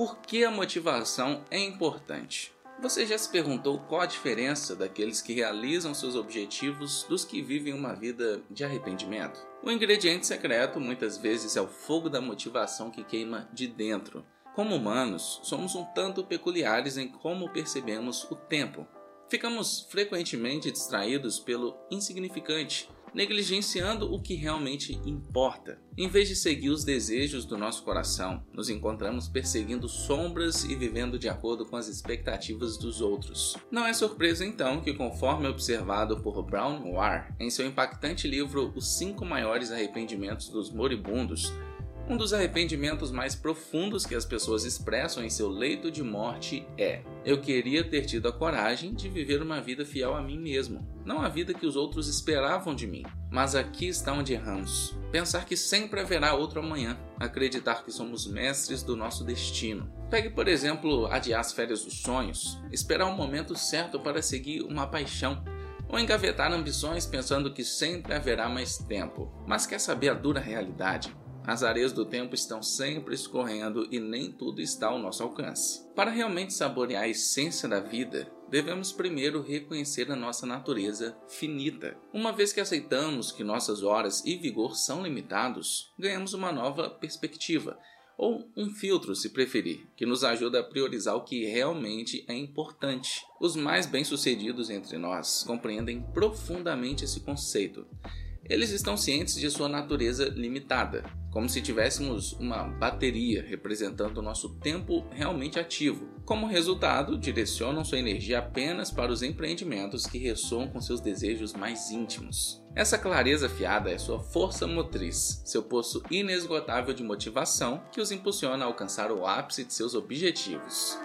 Por que a motivação é importante? Você já se perguntou qual a diferença daqueles que realizam seus objetivos dos que vivem uma vida de arrependimento? O ingrediente secreto muitas vezes é o fogo da motivação que queima de dentro. Como humanos, somos um tanto peculiares em como percebemos o tempo. Ficamos frequentemente distraídos pelo insignificante, negligenciando o que realmente importa. Em vez de seguir os desejos do nosso coração, nos encontramos perseguindo sombras e vivendo de acordo com as expectativas dos outros. Não é surpresa então que, conforme observado por Brown War em seu impactante livro Os Cinco Maiores Arrependimentos dos Moribundos, um dos arrependimentos mais profundos que as pessoas expressam em seu leito de morte é: Eu queria ter tido a coragem de viver uma vida fiel a mim mesmo, não a vida que os outros esperavam de mim. Mas aqui está onde erramos. Pensar que sempre haverá outro amanhã, acreditar que somos mestres do nosso destino. Pegue, por exemplo, adiar as férias dos sonhos, esperar o momento certo para seguir uma paixão, ou engavetar ambições pensando que sempre haverá mais tempo. Mas quer saber a dura realidade? As areias do tempo estão sempre escorrendo e nem tudo está ao nosso alcance. Para realmente saborear a essência da vida, devemos primeiro reconhecer a nossa natureza finita. Uma vez que aceitamos que nossas horas e vigor são limitados, ganhamos uma nova perspectiva, ou um filtro, se preferir, que nos ajuda a priorizar o que realmente é importante. Os mais bem-sucedidos entre nós compreendem profundamente esse conceito eles estão cientes de sua natureza limitada, como se tivéssemos uma bateria representando o nosso tempo realmente ativo. Como resultado, direcionam sua energia apenas para os empreendimentos que ressoam com seus desejos mais íntimos. Essa clareza fiada é sua força motriz, seu poço inesgotável de motivação que os impulsiona a alcançar o ápice de seus objetivos.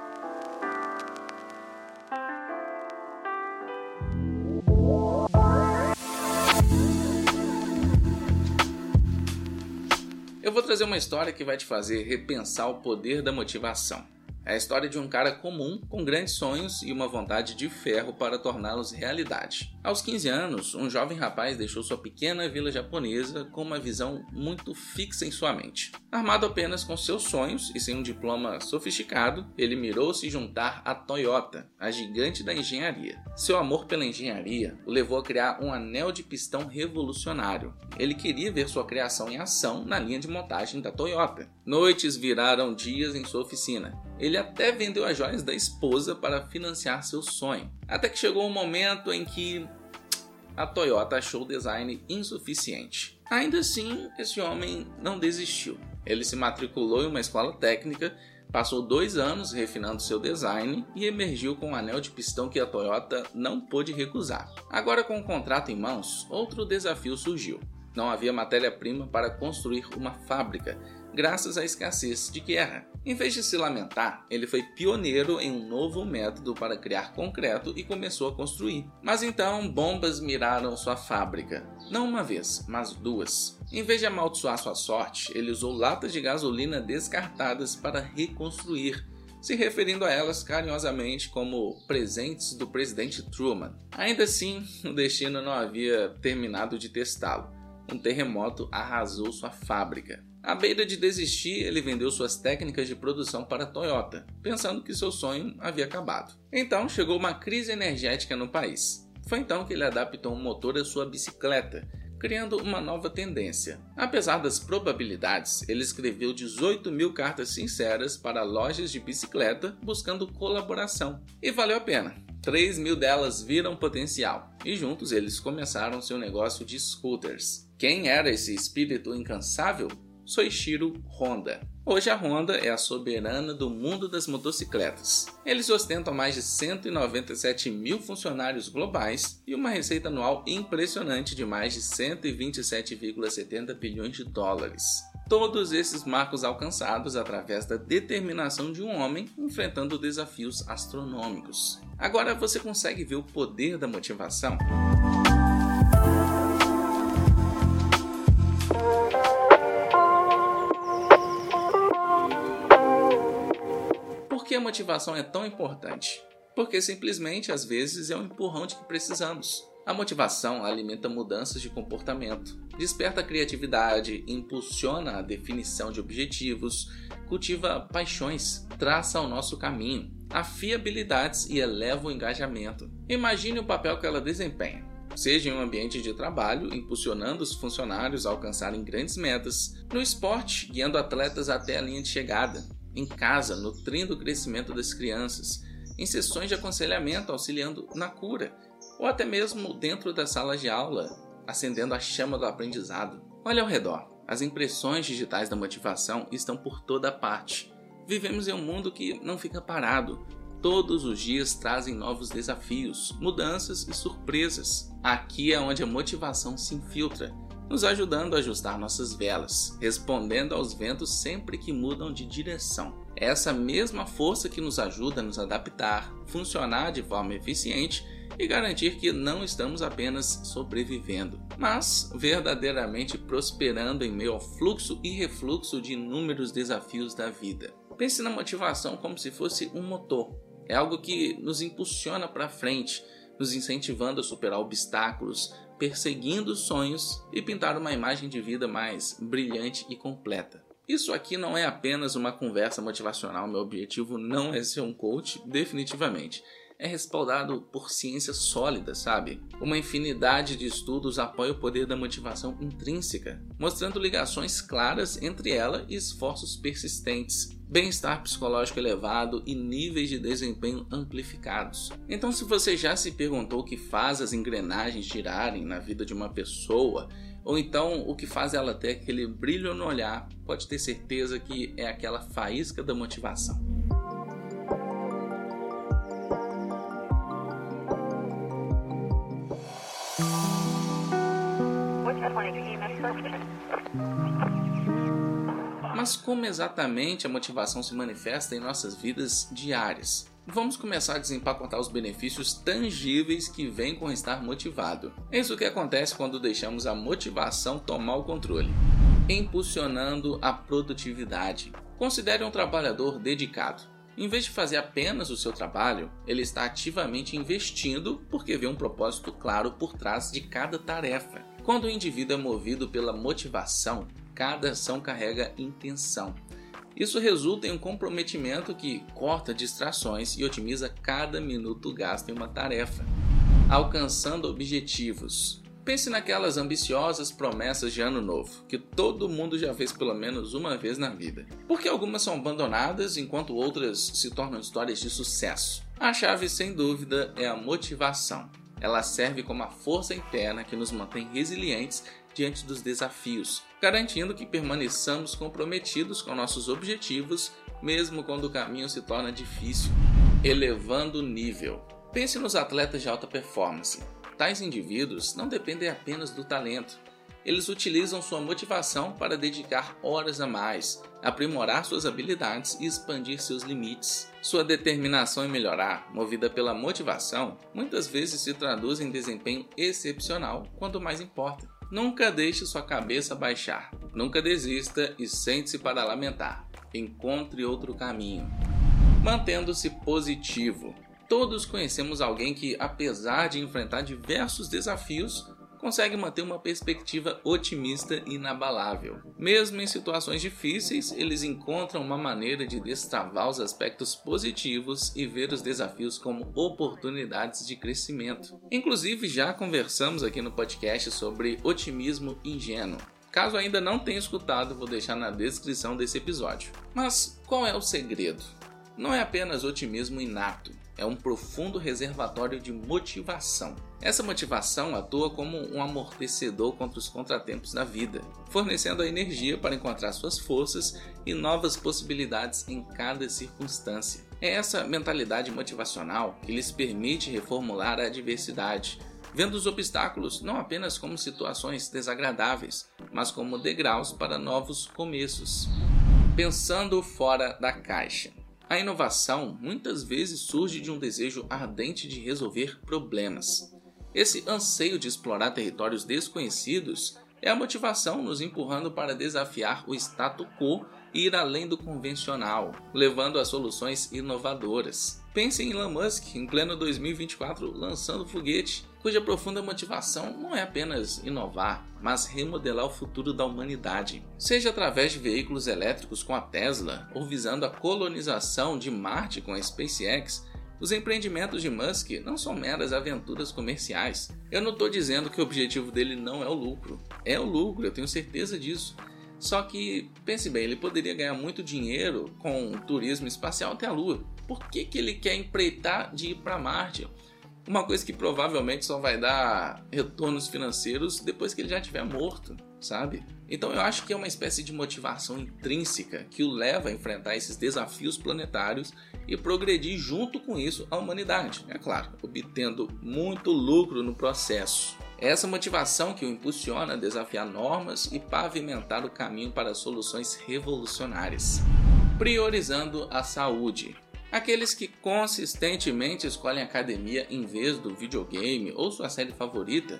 Trazer uma história que vai te fazer repensar o poder da motivação. É a história de um cara comum com grandes sonhos e uma vontade de ferro para torná-los realidade. Aos 15 anos, um jovem rapaz deixou sua pequena vila japonesa com uma visão muito fixa em sua mente. Armado apenas com seus sonhos e sem um diploma sofisticado, ele mirou se juntar à Toyota, a gigante da engenharia. Seu amor pela engenharia o levou a criar um anel de pistão revolucionário. Ele queria ver sua criação em ação na linha de montagem da Toyota. Noites viraram dias em sua oficina. Ele até vendeu as joias da esposa para financiar seu sonho. Até que chegou um momento em que a Toyota achou o design insuficiente. Ainda assim, esse homem não desistiu. Ele se matriculou em uma escola técnica, passou dois anos refinando seu design e emergiu com um anel de pistão que a Toyota não pôde recusar. Agora, com o contrato em mãos, outro desafio surgiu. Não havia matéria-prima para construir uma fábrica, graças à escassez de guerra. Em vez de se lamentar, ele foi pioneiro em um novo método para criar concreto e começou a construir. Mas então bombas miraram sua fábrica. Não uma vez, mas duas. Em vez de amaldiçoar sua sorte, ele usou latas de gasolina descartadas para reconstruir se referindo a elas carinhosamente como presentes do presidente Truman. Ainda assim, o destino não havia terminado de testá-lo um terremoto arrasou sua fábrica. À beira de desistir, ele vendeu suas técnicas de produção para a Toyota, pensando que seu sonho havia acabado. Então chegou uma crise energética no país. Foi então que ele adaptou um motor à sua bicicleta, criando uma nova tendência. Apesar das probabilidades, ele escreveu 18 mil cartas sinceras para lojas de bicicleta buscando colaboração. E valeu a pena. 3 mil delas viram potencial e juntos eles começaram seu negócio de scooters. Quem era esse espírito incansável? Soichiro Honda. Hoje a Honda é a soberana do mundo das motocicletas. Eles ostentam mais de 197 mil funcionários globais e uma receita anual impressionante de mais de 127,70 bilhões de dólares. Todos esses marcos alcançados através da determinação de um homem enfrentando desafios astronômicos. Agora você consegue ver o poder da motivação? Motivação é tão importante? Porque simplesmente às vezes é um empurrão de que precisamos. A motivação alimenta mudanças de comportamento, desperta a criatividade, impulsiona a definição de objetivos, cultiva paixões, traça o nosso caminho, afia habilidades e eleva o engajamento. Imagine o papel que ela desempenha. Seja em um ambiente de trabalho, impulsionando os funcionários a alcançarem grandes metas, no esporte, guiando atletas até a linha de chegada, em casa, nutrindo o crescimento das crianças, em sessões de aconselhamento, auxiliando na cura, ou até mesmo dentro da sala de aula, acendendo a chama do aprendizado. Olhe ao redor. As impressões digitais da motivação estão por toda parte. Vivemos em um mundo que não fica parado. Todos os dias trazem novos desafios, mudanças e surpresas. Aqui é onde a motivação se infiltra, nos ajudando a ajustar nossas velas, respondendo aos ventos sempre que mudam de direção. É essa mesma força que nos ajuda a nos adaptar, funcionar de forma eficiente e garantir que não estamos apenas sobrevivendo, mas verdadeiramente prosperando em meio ao fluxo e refluxo de inúmeros desafios da vida. Pense na motivação como se fosse um motor. É algo que nos impulsiona para frente, nos incentivando a superar obstáculos, perseguindo sonhos e pintar uma imagem de vida mais brilhante e completa. Isso aqui não é apenas uma conversa motivacional, meu objetivo não é ser um coach, definitivamente é respaldado por ciência sólida, sabe? Uma infinidade de estudos apoia o poder da motivação intrínseca, mostrando ligações claras entre ela e esforços persistentes, bem-estar psicológico elevado e níveis de desempenho amplificados. Então, se você já se perguntou o que faz as engrenagens girarem na vida de uma pessoa, ou então o que faz ela ter aquele brilho no olhar, pode ter certeza que é aquela faísca da motivação. Mas como exatamente a motivação se manifesta em nossas vidas diárias? Vamos começar a desempacotar os benefícios tangíveis que vêm com estar motivado. É isso que acontece quando deixamos a motivação tomar o controle, impulsionando a produtividade. Considere um trabalhador dedicado. Em vez de fazer apenas o seu trabalho, ele está ativamente investindo porque vê um propósito claro por trás de cada tarefa. Quando o indivíduo é movido pela motivação, cada ação carrega intenção. Isso resulta em um comprometimento que corta distrações e otimiza cada minuto gasto em uma tarefa, alcançando objetivos. Pense naquelas ambiciosas promessas de ano novo, que todo mundo já fez pelo menos uma vez na vida. Porque algumas são abandonadas enquanto outras se tornam histórias de sucesso. A chave, sem dúvida, é a motivação. Ela serve como a força interna que nos mantém resilientes diante dos desafios, garantindo que permaneçamos comprometidos com nossos objetivos, mesmo quando o caminho se torna difícil, elevando o nível. Pense nos atletas de alta performance. Tais indivíduos não dependem apenas do talento. Eles utilizam sua motivação para dedicar horas a mais, aprimorar suas habilidades e expandir seus limites. Sua determinação em melhorar, movida pela motivação, muitas vezes se traduz em desempenho excepcional quando mais importa. Nunca deixe sua cabeça baixar. Nunca desista e sente-se para lamentar. Encontre outro caminho. Mantendo-se positivo. Todos conhecemos alguém que, apesar de enfrentar diversos desafios, consegue manter uma perspectiva otimista e inabalável. Mesmo em situações difíceis, eles encontram uma maneira de destravar os aspectos positivos e ver os desafios como oportunidades de crescimento. Inclusive, já conversamos aqui no podcast sobre otimismo ingênuo. Caso ainda não tenha escutado, vou deixar na descrição desse episódio. Mas qual é o segredo? Não é apenas otimismo inato, é um profundo reservatório de motivação. Essa motivação atua como um amortecedor contra os contratempos da vida, fornecendo a energia para encontrar suas forças e novas possibilidades em cada circunstância. É essa mentalidade motivacional que lhes permite reformular a adversidade, vendo os obstáculos não apenas como situações desagradáveis, mas como degraus para novos começos. Pensando fora da caixa. A inovação muitas vezes surge de um desejo ardente de resolver problemas. Esse anseio de explorar territórios desconhecidos é a motivação nos empurrando para desafiar o status quo e ir além do convencional, levando a soluções inovadoras. Pense em Elon Musk em pleno 2024 lançando foguete cuja profunda motivação não é apenas inovar, mas remodelar o futuro da humanidade, seja através de veículos elétricos com a Tesla ou visando a colonização de Marte com a SpaceX. Os empreendimentos de Musk não são meras aventuras comerciais. Eu não estou dizendo que o objetivo dele não é o lucro. É o lucro, eu tenho certeza disso. Só que, pense bem, ele poderia ganhar muito dinheiro com turismo espacial até a Lua. Por que, que ele quer empreitar de ir para Marte? Uma coisa que provavelmente só vai dar retornos financeiros depois que ele já estiver morto, sabe? Então eu acho que é uma espécie de motivação intrínseca que o leva a enfrentar esses desafios planetários e progredir junto com isso a humanidade, é claro, obtendo muito lucro no processo. É essa motivação que o impulsiona a desafiar normas e pavimentar o caminho para soluções revolucionárias. Priorizando a saúde. Aqueles que consistentemente escolhem academia em vez do videogame ou sua série favorita,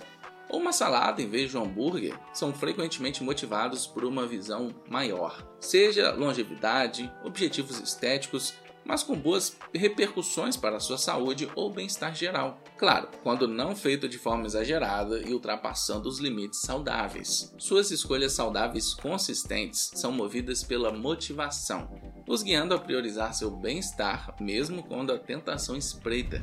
ou uma salada em vez de um hambúrguer, são frequentemente motivados por uma visão maior, seja longevidade, objetivos estéticos, mas com boas repercussões para a sua saúde ou bem-estar geral. Claro, quando não feito de forma exagerada e ultrapassando os limites saudáveis. Suas escolhas saudáveis consistentes são movidas pela motivação, os guiando a priorizar seu bem-estar mesmo quando a tentação espreita.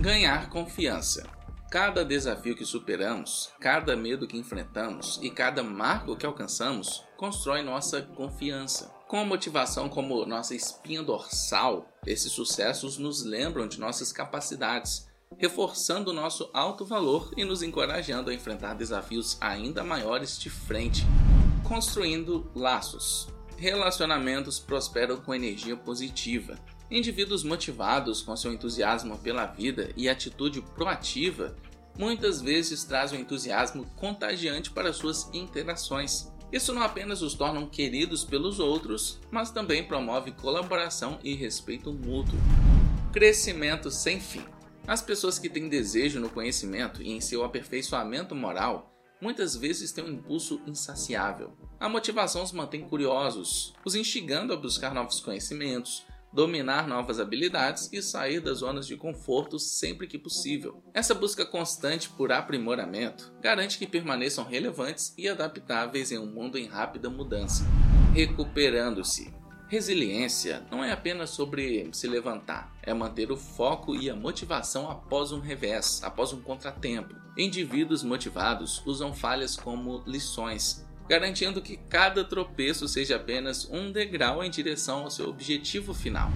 Ganhar confiança. Cada desafio que superamos, cada medo que enfrentamos e cada marco que alcançamos constrói nossa confiança. Com a motivação como nossa espinha dorsal, esses sucessos nos lembram de nossas capacidades, reforçando o nosso alto valor e nos encorajando a enfrentar desafios ainda maiores de frente. Construindo laços. Relacionamentos prosperam com energia positiva. Indivíduos motivados com seu entusiasmo pela vida e atitude proativa muitas vezes trazem um entusiasmo contagiante para suas interações. Isso não apenas os torna queridos pelos outros, mas também promove colaboração e respeito mútuo. Crescimento sem fim. As pessoas que têm desejo no conhecimento e em seu aperfeiçoamento moral muitas vezes têm um impulso insaciável. A motivação os mantém curiosos, os instigando a buscar novos conhecimentos, dominar novas habilidades e sair das zonas de conforto sempre que possível. Essa busca constante por aprimoramento garante que permaneçam relevantes e adaptáveis em um mundo em rápida mudança. Recuperando-se. Resiliência não é apenas sobre se levantar, é manter o foco e a motivação após um revés, após um contratempo. Indivíduos motivados usam falhas como lições, garantindo que cada tropeço seja apenas um degrau em direção ao seu objetivo final,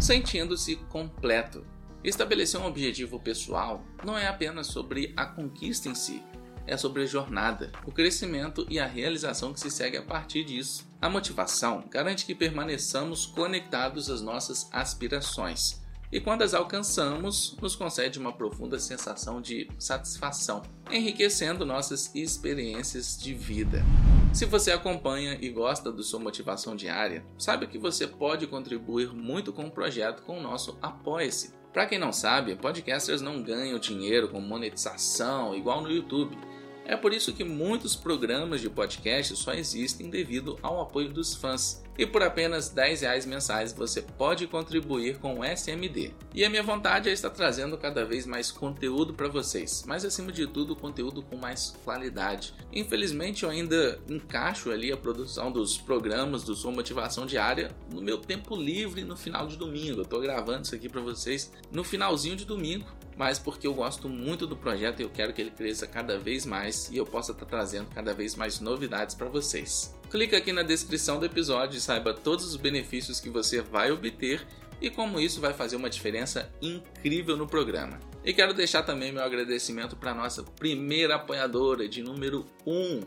sentindo-se completo. Estabelecer um objetivo pessoal não é apenas sobre a conquista em si, é sobre a jornada, o crescimento e a realização que se segue a partir disso. A motivação garante que permaneçamos conectados às nossas aspirações. E quando as alcançamos, nos concede uma profunda sensação de satisfação, enriquecendo nossas experiências de vida. Se você acompanha e gosta do sua motivação diária, saiba que você pode contribuir muito com o projeto com o nosso Apoia-se. Para quem não sabe, podcasters não ganham dinheiro com monetização igual no YouTube. É por isso que muitos programas de podcast só existem devido ao apoio dos fãs. E por apenas 10 reais mensais você pode contribuir com o SMD. E a minha vontade é estar trazendo cada vez mais conteúdo para vocês, mas acima de tudo conteúdo com mais qualidade. Infelizmente eu ainda encaixo ali a produção dos programas do Sua Motivação Diária no meu tempo livre no final de domingo. Eu estou gravando isso aqui para vocês no finalzinho de domingo mas porque eu gosto muito do projeto e eu quero que ele cresça cada vez mais e eu possa estar trazendo cada vez mais novidades para vocês. Clica aqui na descrição do episódio e saiba todos os benefícios que você vai obter e como isso vai fazer uma diferença incrível no programa. E quero deixar também meu agradecimento para nossa primeira apoiadora de número 1,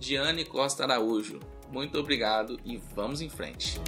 Diane Costa Araújo. Muito obrigado e vamos em frente.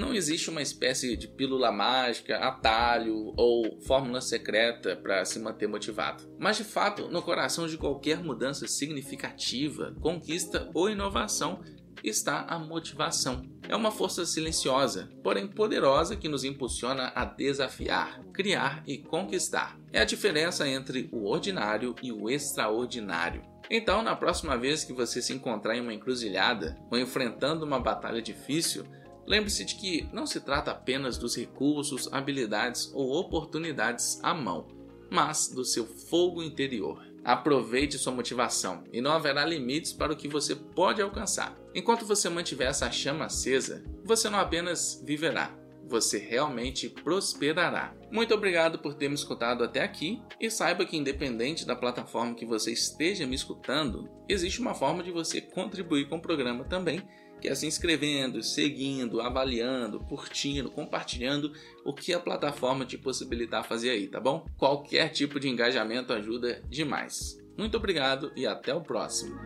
Não existe uma espécie de pílula mágica, atalho ou fórmula secreta para se manter motivado. Mas de fato, no coração de qualquer mudança significativa, conquista ou inovação está a motivação. É uma força silenciosa, porém poderosa que nos impulsiona a desafiar, criar e conquistar. É a diferença entre o ordinário e o extraordinário. Então, na próxima vez que você se encontrar em uma encruzilhada ou enfrentando uma batalha difícil, lembre-se de que não se trata apenas dos recursos, habilidades ou oportunidades à mão, mas do seu fogo interior. Aproveite sua motivação e não haverá limites para o que você pode alcançar. Enquanto você mantiver essa chama acesa, você não apenas viverá, você realmente prosperará. Muito obrigado por ter me escutado até aqui e saiba que, independente da plataforma que você esteja me escutando, existe uma forma de você contribuir com o programa também que é se inscrevendo, seguindo, avaliando, curtindo, compartilhando o que a plataforma te possibilitar fazer aí, tá bom? Qualquer tipo de engajamento ajuda demais. Muito obrigado e até o próximo.